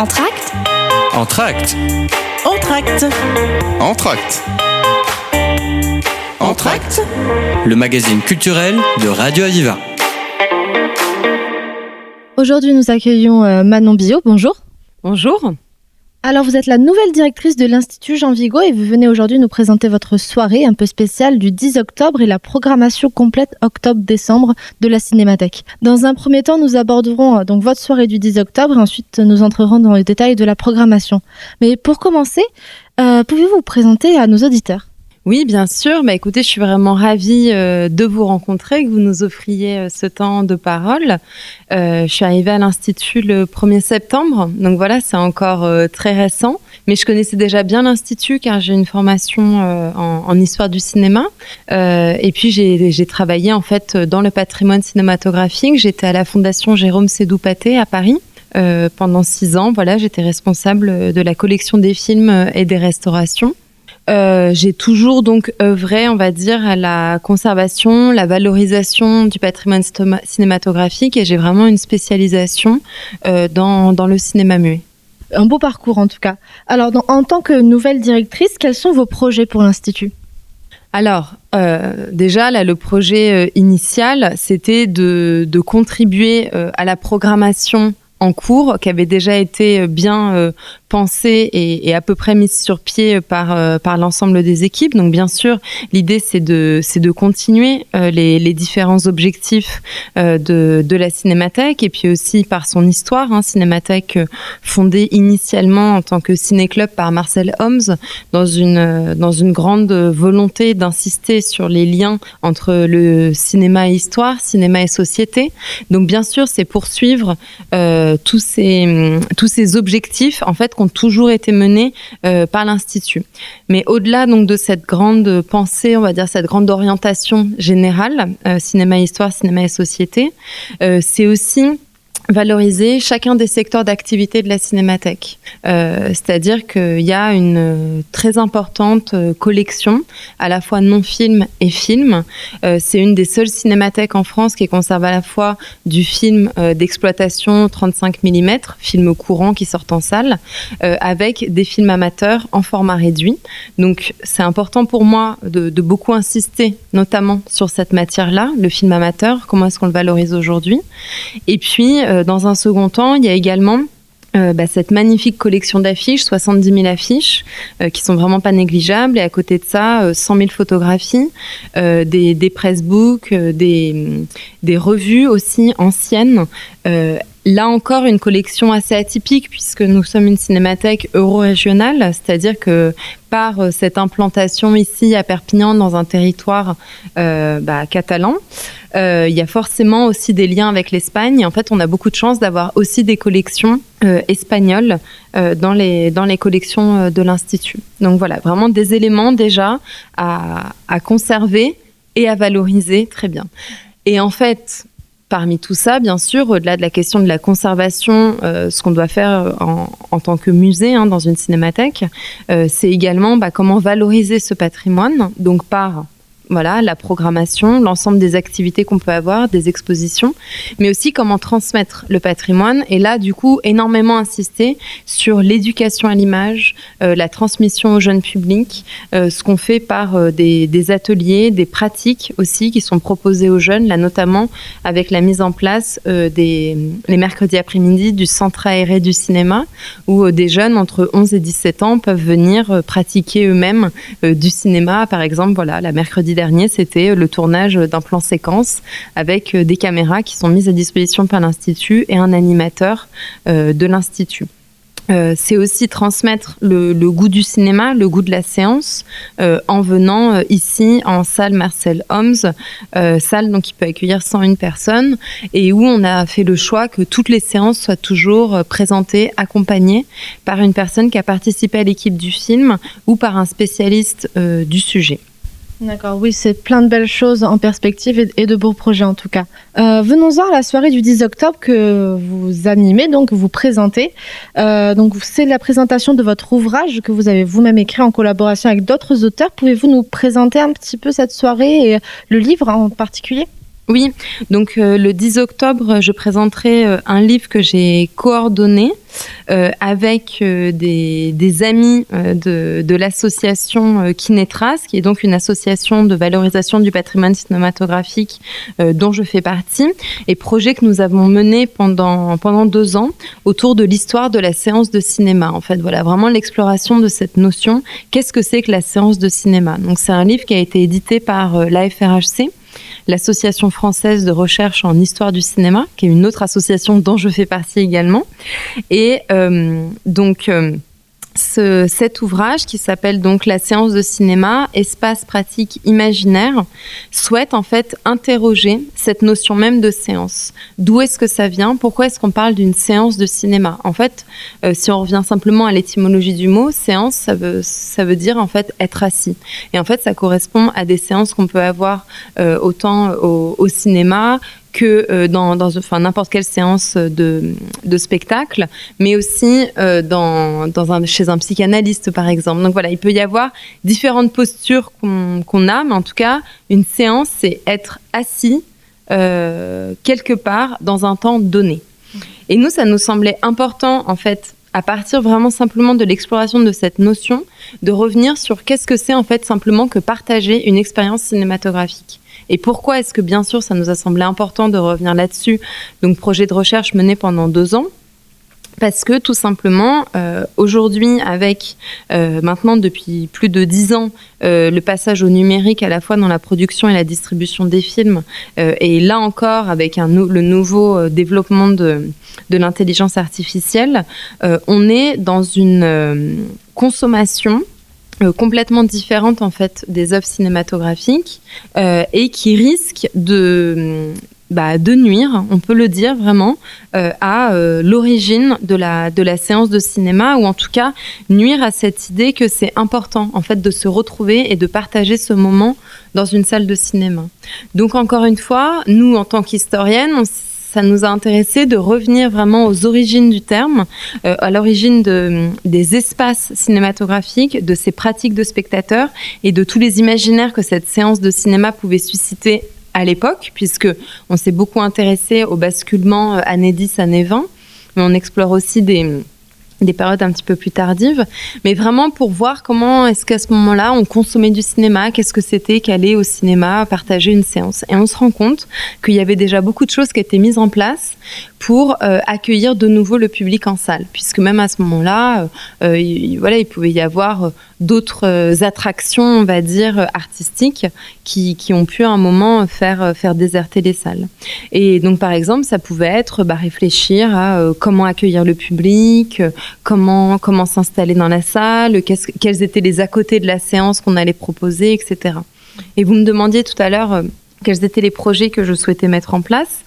Entracte Entracte Entracte Entracte Entracte Le magazine culturel de Radio Aviva. Aujourd'hui, nous accueillons euh, Manon Bio. Bonjour. Bonjour. Alors, vous êtes la nouvelle directrice de l'Institut Jean Vigo et vous venez aujourd'hui nous présenter votre soirée un peu spéciale du 10 octobre et la programmation complète octobre-décembre de la Cinémathèque. Dans un premier temps, nous aborderons euh, donc votre soirée du 10 octobre et ensuite nous entrerons dans les détails de la programmation. Mais pour commencer, euh, pouvez-vous vous présenter à nos auditeurs? Oui, bien sûr. Bah, écoutez, je suis vraiment ravie euh, de vous rencontrer, que vous nous offriez euh, ce temps de parole. Euh, je suis arrivée à l'Institut le 1er septembre, donc voilà, c'est encore très récent. Mais je connaissais déjà bien l'Institut car j'ai une formation en, en, histoire du cinéma. et puis j'ai travaillé en fait dans le patrimoine cinématographique. J'étais à la Fondation Jérôme Sédou-Paté à Paris. pendant six ans, voilà, j'étais responsable de la collection des films et des restaurations. Euh, j'ai toujours donc œuvré, on va dire, à la conservation, la valorisation du patrimoine cinématographique et j'ai vraiment une spécialisation euh, dans, dans, le cinéma muet. Un beau parcours en tout cas. Alors, en tant que nouvelle directrice, quels sont vos projets pour l'Institut? Alors, euh, déjà, là, le projet initial, c'était de, de, contribuer à la programmation en cours, qui avait déjà été bien pensée et, à peu près mise sur pied par euh, par l'ensemble des équipes. Donc bien sûr, l'idée c'est de c'est de continuer euh, les, les, différents objectifs euh, de de la Cinémathèque et puis aussi par son histoire. Hein, Cinémathèque fondée initialement en tant que ciné-club par Marcel Holmes dans une dans une grande volonté d'insister sur les liens entre le cinéma et histoire, cinéma et société. Donc bien sûr, c'est poursuivre tous ces tous ces objectifs en fait ont toujours été menées euh, par l'institut. Mais au-delà donc de cette grande pensée, on va dire cette grande orientation générale, euh, cinéma histoire, cinéma et société, euh, c'est aussi valoriser chacun des secteurs d'activité de la cinémathèque. Euh, C'est-à-dire qu'il y a une très importante euh, collection, à la fois non-film et film. Euh, C'est une des seules cinémathèques en France qui conserve à la fois du film euh, d'exploitation 35 mm, film courant qui sort en salle, euh, avec des films amateurs en format réduit. Donc c'est important pour moi de, beaucoup insister, notamment sur cette matière-là, le film amateur, comment est-ce qu'on le valorise aujourd'hui. Et puis, euh, dans un second temps, il y a également euh, bah, cette magnifique collection d'affiches, 70 000 affiches, euh, qui sont vraiment pas négligeables. Et à côté de ça, euh, 100 000 photographies, euh, des, des pressbooks, euh, des revues aussi anciennes. Là encore, une collection assez atypique puisque nous sommes une cinémathèque euro-régionale, c'est-à-dire que par euh, cette implantation ici à Perpignan dans un territoire euh, bah, catalan, euh, il y a forcément aussi des liens avec l'Espagne. En fait, on a beaucoup de chance d'avoir aussi des collections espagnoles dans les dans les collections de l'institut. Donc voilà, vraiment des éléments déjà à, à conserver et à valoriser très bien. Et en fait, Parmi tout ça, bien sûr, au-delà de la question de la conservation, euh, ce qu'on doit faire en, en, tant que musée hein, dans une cinémathèque, euh, c'est également bah, comment valoriser ce patrimoine, donc par voilà, la programmation, l'ensemble des activités qu'on peut avoir, des expositions, mais aussi comment transmettre le patrimoine. Et là, du coup, énormément insister sur l'éducation à l'image, euh, la transmission au jeune public, euh, ce qu'on fait par euh, des, des, ateliers, des pratiques aussi qui sont proposées aux jeunes, là notamment avec la mise en place des les mercredis après-midi du centre aéré du cinéma, où des jeunes entre 11 et 17 ans peuvent venir pratiquer eux-mêmes du cinéma, par exemple, voilà, la mercredi dernier, c'était le tournage d'un plan séquence avec des caméras qui sont mises à disposition par l'Institut et un animateur euh, de l'Institut. Euh, c'est aussi transmettre le, goût du cinéma, le goût de la séance, euh, en venant euh, ici en salle Marcel Holmes, euh, salle donc qui peut accueillir 101 personnes, et où on a fait le choix que toutes les séances soient toujours euh, présentées, accompagnées par une personne qui a participé à l'équipe du film ou par un spécialiste euh, du sujet. D'accord, oui, c'est plein de belles choses en perspective et, de beaux projets en tout cas. Euh, Venons-en à la soirée du 10 octobre que vous animez, donc vous présentez. Euh, donc c'est la présentation de votre ouvrage que vous avez vous-même écrit en collaboration avec d'autres auteurs. Pouvez-vous nous présenter un petit peu cette soirée et le livre en particulier? Oui, donc euh, le 10 octobre, je présenterai euh, un livre que j'ai coordonné euh, avec des, amis de, de l'association Kinetras, qui est donc une association de valorisation du patrimoine cinématographique dont je fais partie, et projet que nous avons mené pendant, pendant deux ans autour de l'histoire de la séance de cinéma. En fait, voilà, vraiment l'exploration de cette notion. Qu'est-ce que c'est que la séance de cinéma? Donc c'est un livre qui a été édité par l'AFRHC l'Association française de recherche en histoire du cinéma, qui est une autre association dont je fais partie également. Et euh, donc, euh, cet ouvrage qui s'appelle donc la séance de cinéma, espace pratique imaginaire, souhaite en fait interroger cette notion même de séance. D'où est-ce que ça vient? Pourquoi est-ce qu'on parle d'une séance de cinéma? En fait, euh, si on revient simplement à l'étymologie du mot, séance, ça veut, ça veut dire en fait être assis. Et en fait, ça correspond à des séances qu'on peut avoir euh, autant au, au cinéma que euh, dans, dans enfin, n'importe quelle séance de, de, spectacle, mais aussi euh, dans, dans un, chez un psychanalyste, par exemple. Donc voilà, il peut y avoir différentes postures qu'on a, mais en tout cas, une séance, c'est être assis euh, quelque part dans un temps donné. Et nous, ça nous semblait important, en fait, à partir vraiment simplement de l'exploration de cette notion, de revenir sur qu'est-ce que c'est en fait simplement que partager une expérience cinématographique. Et pourquoi est-ce que, bien sûr, ça nous a semblé important de revenir là-dessus Donc, projet de recherche mené pendant deux ans. Parce que tout simplement, euh, aujourd'hui, avec euh, maintenant depuis plus de dix ans, euh, le passage au numérique à la fois dans la production et la distribution des films, et là encore avec le nouveau développement de, de l'intelligence artificielle, on est dans une consommation complètement différente en fait des œuvres cinématographiques et qui risque de bah, de nuire, on peut le dire vraiment, euh, à l'origine de la, de la séance de cinéma, ou en tout cas nuire à cette idée que c'est important en fait de se retrouver et de partager ce moment dans une salle de cinéma. Donc encore une fois, nous en tant qu'historiennes, ça nous a intéressé de revenir vraiment aux origines du terme, euh, à l'origine de, des espaces cinématographiques, de ces pratiques de spectateurs et de tous les imaginaires que cette séance de cinéma pouvait susciter à l'époque, puisque on s'est beaucoup intéressé au basculement euh, années 10, années 20, mais on explore aussi des des périodes un petit peu plus tardives, mais vraiment pour voir comment est-ce qu'à ce, moment-là on consommait du cinéma, qu'est-ce que c'était qu'aller au cinéma, partager une séance. Et on se rend compte qu'il y avait déjà beaucoup de choses qui étaient mises en place pour euh, accueillir de nouveau le public en salle, puisque même à ce moment-là, euh, il, voilà, il pouvait y avoir d'autres attractions, on va dire, artistiques qui, qui, ont pu à un moment faire, faire déserter les salles. Et donc, par exemple, ça pouvait être bah, réfléchir à euh, comment accueillir le public, comment, comment s'installer dans la salle, quels étaient les à côté de la séance qu'on allait proposer, etc. Et vous me demandiez tout à l'heure euh, quels étaient les projets que je souhaitais mettre en place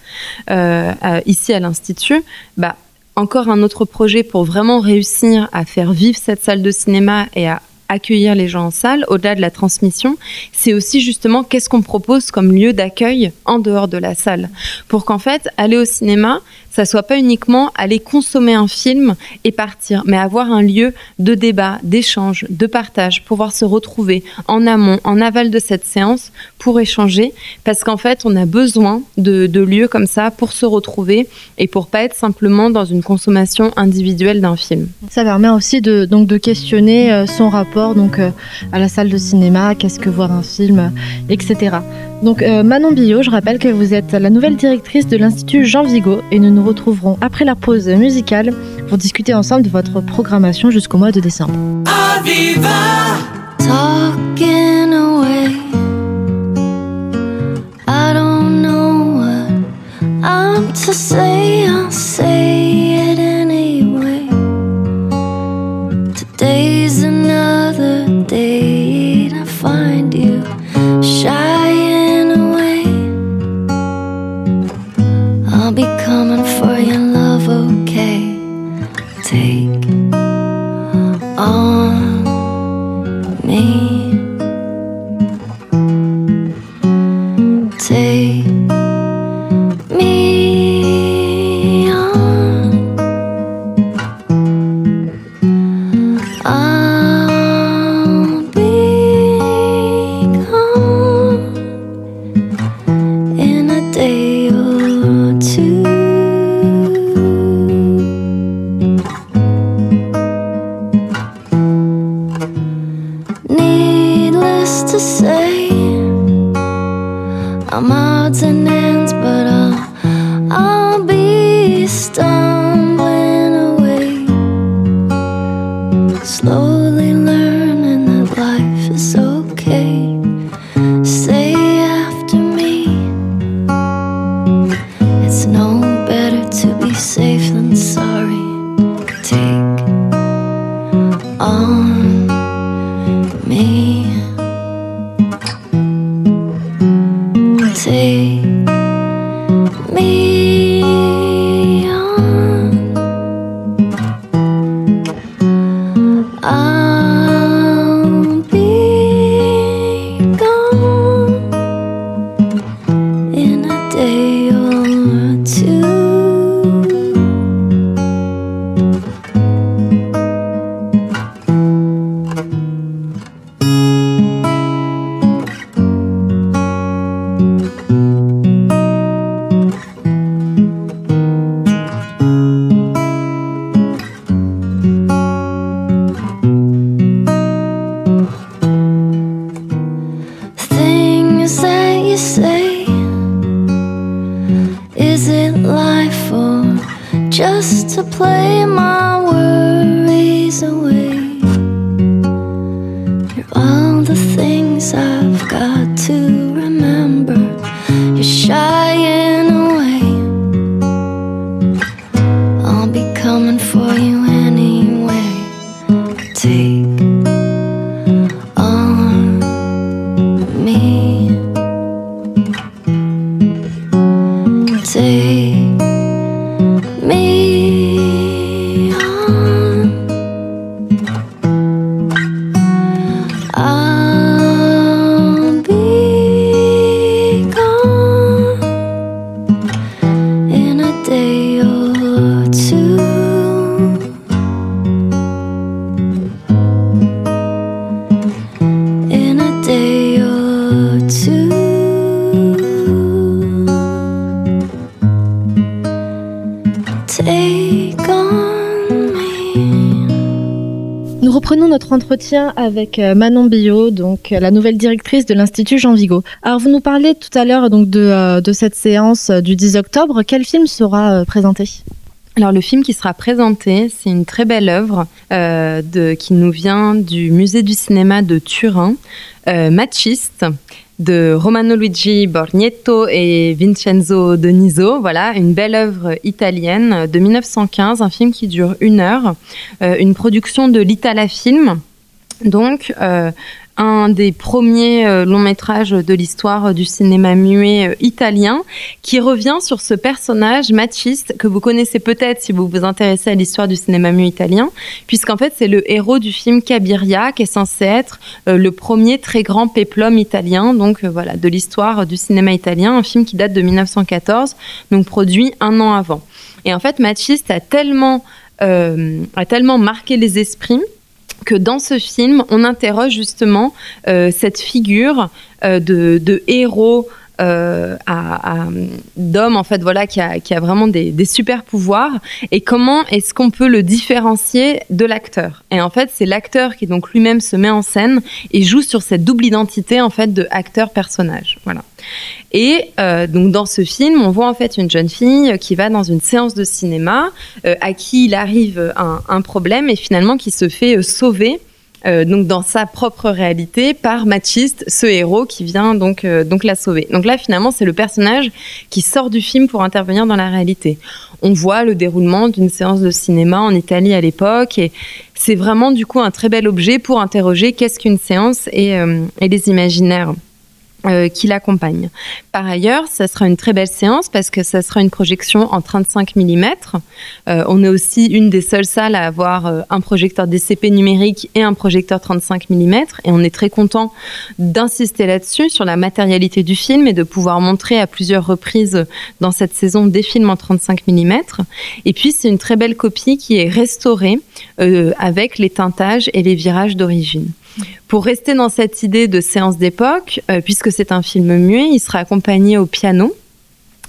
euh, ici à l'Institut. Bah, encore un autre projet pour vraiment réussir à faire vivre cette salle de cinéma et à accueillir les gens en salle, au-delà de la transmission, c'est aussi justement qu'est-ce qu'on propose comme lieu d'accueil en dehors de la salle. Pour qu'en fait, aller au cinéma, ça soit pas uniquement aller consommer un film et partir, mais avoir un lieu de débat, d'échange, de partage, pouvoir se retrouver en amont, en aval de cette séance pour échanger, parce qu'en fait, on a besoin de, lieux comme ça pour se retrouver et pour pas être simplement dans une consommation individuelle d'un film. Ça permet aussi de, donc de questionner euh, son rapport donc euh, à la salle de cinéma, qu'est-ce que voir un film, etc. Donc euh, Manon Billot, je rappelle que vous êtes la nouvelle directrice de l'Institut Jean Vigo et nous nous retrouverons après la pause musicale pour discuter ensemble de votre programmation jusqu'au mois de décembre. to say I'll say distance play my worries away. You're all the things I've got to entretien avec euh, Manon Billot, donc euh, la nouvelle directrice de l'Institut Jean Vigo. Alors vous nous parlez tout à l'heure donc de, euh, de cette séance du 10 octobre. Quel film sera présenté? Alors le film qui sera présenté, c'est une très belle œuvre de, qui nous vient du musée du cinéma de Turin, euh, Machiste, de Romano Luigi Borghetto et Vincenzo Donizo. Voilà, une belle œuvre italienne de 1915, un film qui dure une heure, euh, une production de l'Itala Film. Donc, euh, un des premiers euh, longs métrages de l'histoire du cinéma muet euh, italien qui revient sur ce personnage machiste que vous connaissez peut-être si vous vous intéressez à l'histoire du cinéma muet italien, puisqu'en fait c'est le héros du film Cabiria qui est censé être euh, le premier très grand péplum italien, donc voilà, de l'histoire du cinéma italien, un film qui date de 1914, donc produit un an avant. Et en fait, Machiste a tellement, euh, a tellement marqué les esprits que dans ce film, on interroge justement euh, cette figure euh, de, de héros euh, en fait voilà qui a, vraiment des, super pouvoirs. Et comment est-ce qu'on peut le différencier de l'acteur? Et en fait c'est l'acteur qui donc lui-même se met en scène et joue sur cette double identité en fait de acteur personnage. Voilà. Et euh, donc dans ce film, on voit en fait une jeune fille qui va dans une séance de cinéma, euh, à qui il arrive un, un problème et finalement qui se fait euh, sauver. Euh, donc dans sa propre réalité par Machiste, ce héros qui vient donc euh, donc la sauver. Donc là finalement c'est le personnage qui sort du film pour intervenir dans la réalité. On voit le déroulement d'une séance de cinéma en Italie à l'époque et c'est vraiment du coup un très bel objet pour interroger qu'est-ce qu'une séance et, euh, et les imaginaires euh, qui l'accompagnent. Par ailleurs, ça sera une très belle séance parce que ça sera une projection en 35 mm. Euh, on est aussi une des seules salles à avoir euh, un projecteur DCP numérique et un projecteur 35 mm. Et on est très content d'insister là-dessus, sur la matérialité du film et de pouvoir montrer à plusieurs reprises dans cette saison des films en 35 mm. Et puis, c'est une très belle copie qui est restaurée euh, avec les teintages et les virages d'origine. Pour rester dans cette idée de séance d'époque, euh, puisque c'est un film muet, il sera accompagné au piano.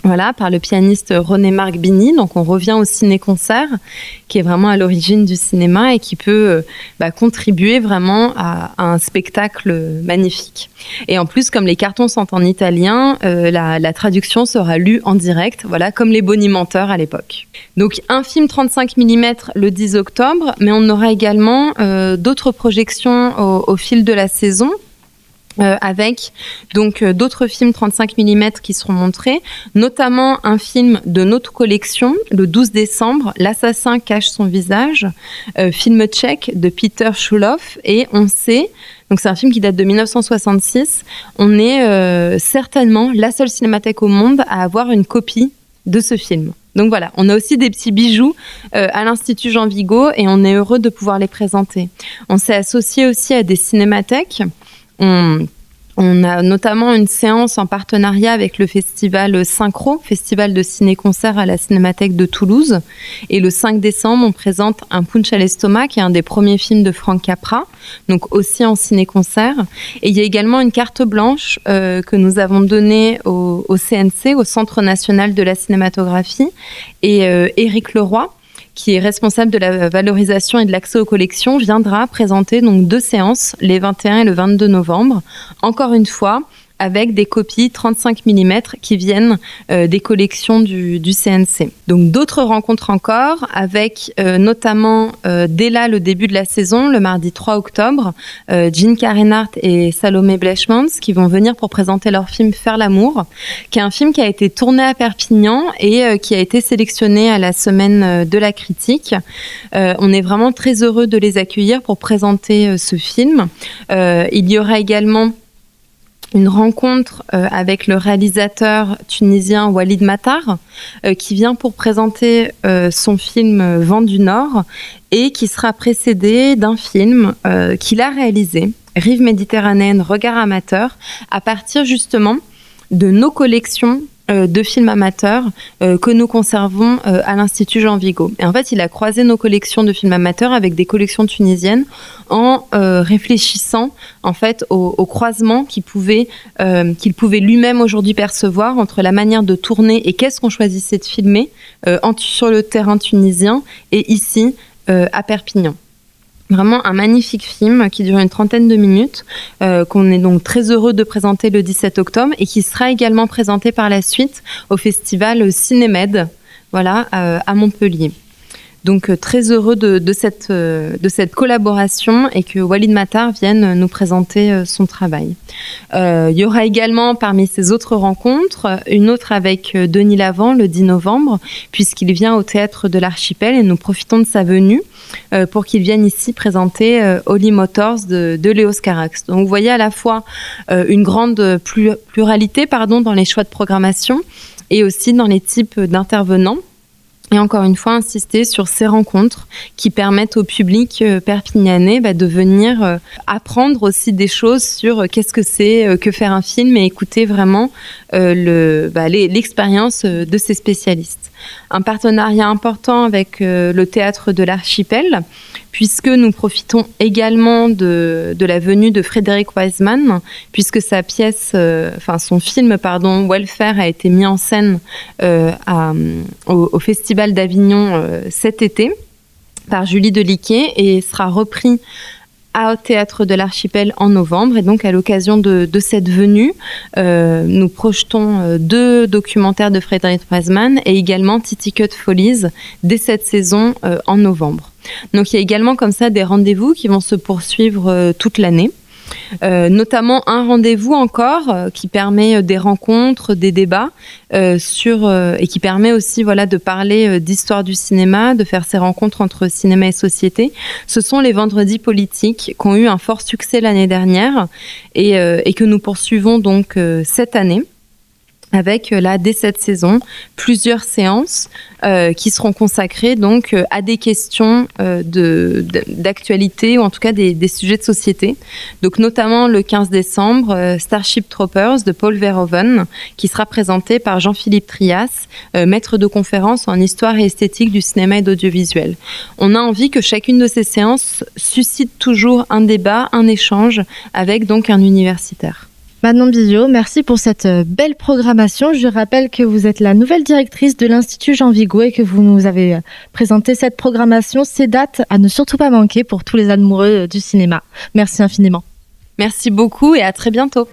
Voilà, par le pianiste René Marc Bini. Donc, on revient au ciné-concert, qui est vraiment à l'origine du cinéma et qui peut euh, bah, contribuer vraiment à, un spectacle magnifique. Et en plus, comme les cartons sont en italien, euh, la, traduction sera lue en direct, voilà, comme les bonimenteurs à l'époque. Donc, un film 35 mm le 10 octobre, mais on aura également euh, d'autres projections au fil de la saison. Euh, avec donc euh, d'autres films 35 mm qui seront montrés, notamment un film de notre collection le 12 décembre, L'assassin cache son visage, euh, film tchèque de Peter Schuloff et on sait donc c'est un film qui date de 1966. On est certainement la seule cinémathèque au monde à avoir une copie de ce film. Donc voilà, on a aussi des petits bijoux à l'Institut Jean Vigo et on est heureux de pouvoir les présenter. On s'est associé aussi à des cinémathèques. On, a notamment une séance en partenariat avec le festival Synchro, festival de ciné-concert à la Cinémathèque de Toulouse. Et le 5 décembre, on présente un Punch à l'estomac, qui est un des premiers films de Frank Capra, donc aussi en ciné-concert. Et il y a également une carte blanche euh, que nous avons donnée au, au, CNC, au Centre national de la cinématographie, et euh, Éric Leroy qui est responsable de la valorisation et de l'accès aux collections, viendra présenter donc deux séances, les 21 et le 22 novembre. Encore une fois, avec des copies 35 mm qui viennent euh, des collections du, CNC. Donc d'autres rencontres encore avec euh, notamment euh, dès là le début de la saison, le mardi 3 octobre, Jean Karenhardt et Salomé Blechmans qui vont venir pour présenter leur film Faire l'amour, qui est un film qui a été tourné à Perpignan et qui a été sélectionné à la semaine de la critique. on est vraiment très heureux de les accueillir pour présenter ce film. il y aura également une rencontre euh, avec le réalisateur tunisien Walid Matar, euh, qui vient pour présenter euh, son film Vent du Nord et qui sera précédé d'un film qu'il a réalisé, Rive méditerranéenne, regard amateur, à partir justement de nos collections de films amateurs euh, que nous conservons euh, à l'Institut Jean Vigo. Et en fait, il a croisé nos collections de films amateurs avec des collections tunisiennes en réfléchissant en fait au, croisement qu'il pouvait, qu'il pouvait lui-même aujourd'hui percevoir entre la manière de tourner et qu'est-ce qu'on choisissait de filmer sur le terrain tunisien et ici à Perpignan. Vraiment un magnifique film qui dure une trentaine de minutes, euh, qu'on est donc très heureux de présenter le 17 octobre et qui sera également présenté par la suite au festival Cinémed, voilà, euh, à Montpellier. Donc euh, très heureux de, cette, euh, de cette collaboration et que Walid Matar vienne nous présenter euh, son travail. il y aura également parmi ces autres rencontres une autre avec Denis Lavant le 10 novembre puisqu'il vient au théâtre de l'Archipel et nous profitons de sa venue pour qu'il vienne ici présenter Holly Motors de, de Léos Carax. Donc vous voyez à la fois une grande pluralité pardon, dans les choix de programmation et aussi dans les types d'intervenants et encore une fois, insister sur ces rencontres qui permettent au public euh, perpignanais bah, de venir euh, apprendre aussi des choses sur euh, qu'est-ce que c'est que faire un film et écouter vraiment bah, l'expérience de ces spécialistes. Un partenariat important avec le théâtre de l'archipel, puisque nous profitons également de, la venue de Frédéric Wiseman, puisque sa pièce, euh, son film, pardon, Welfare a été mis en scène euh, au, Festival d'Avignon euh, cet été par Julie Deliquet et sera repris au théâtre de l'Archipel en novembre. Et donc, à l'occasion de, cette venue, nous projetons deux documentaires de Frédéric Wiseman et également Titi Cut Follies dès cette saison en novembre. Donc il y a également comme ça des rendez-vous qui vont se poursuivre euh, toute l'année. Euh, notamment un rendez-vous encore euh, qui permet des rencontres, des débats sur et qui permet aussi voilà de parler d'histoire du cinéma, de faire ces rencontres entre cinéma et société. Ce sont les vendredis politiques qui ont eu un fort succès l'année dernière et, que nous poursuivons donc cette année avec euh, là dès cette saison plusieurs séances euh, qui seront consacrées donc euh, à des questions de d'actualité ou en tout cas des, des, sujets de société. Donc notamment le 15 décembre Starship Troopers de Paul Verhoeven qui sera présenté par Jean-Philippe Trias, maître de conférence en histoire et esthétique du cinéma et d'audiovisuel. On a envie que chacune de ces séances suscite toujours un débat, un échange avec donc un universitaire. Manon Billot, merci pour cette euh, belle programmation. Je rappelle que vous êtes la nouvelle directrice de l'Institut Jean Vigo et que vous nous avez euh, présenté cette programmation, ces dates à ne surtout pas manquer pour tous les amoureux euh, du cinéma. Merci infiniment. Merci beaucoup et à très bientôt.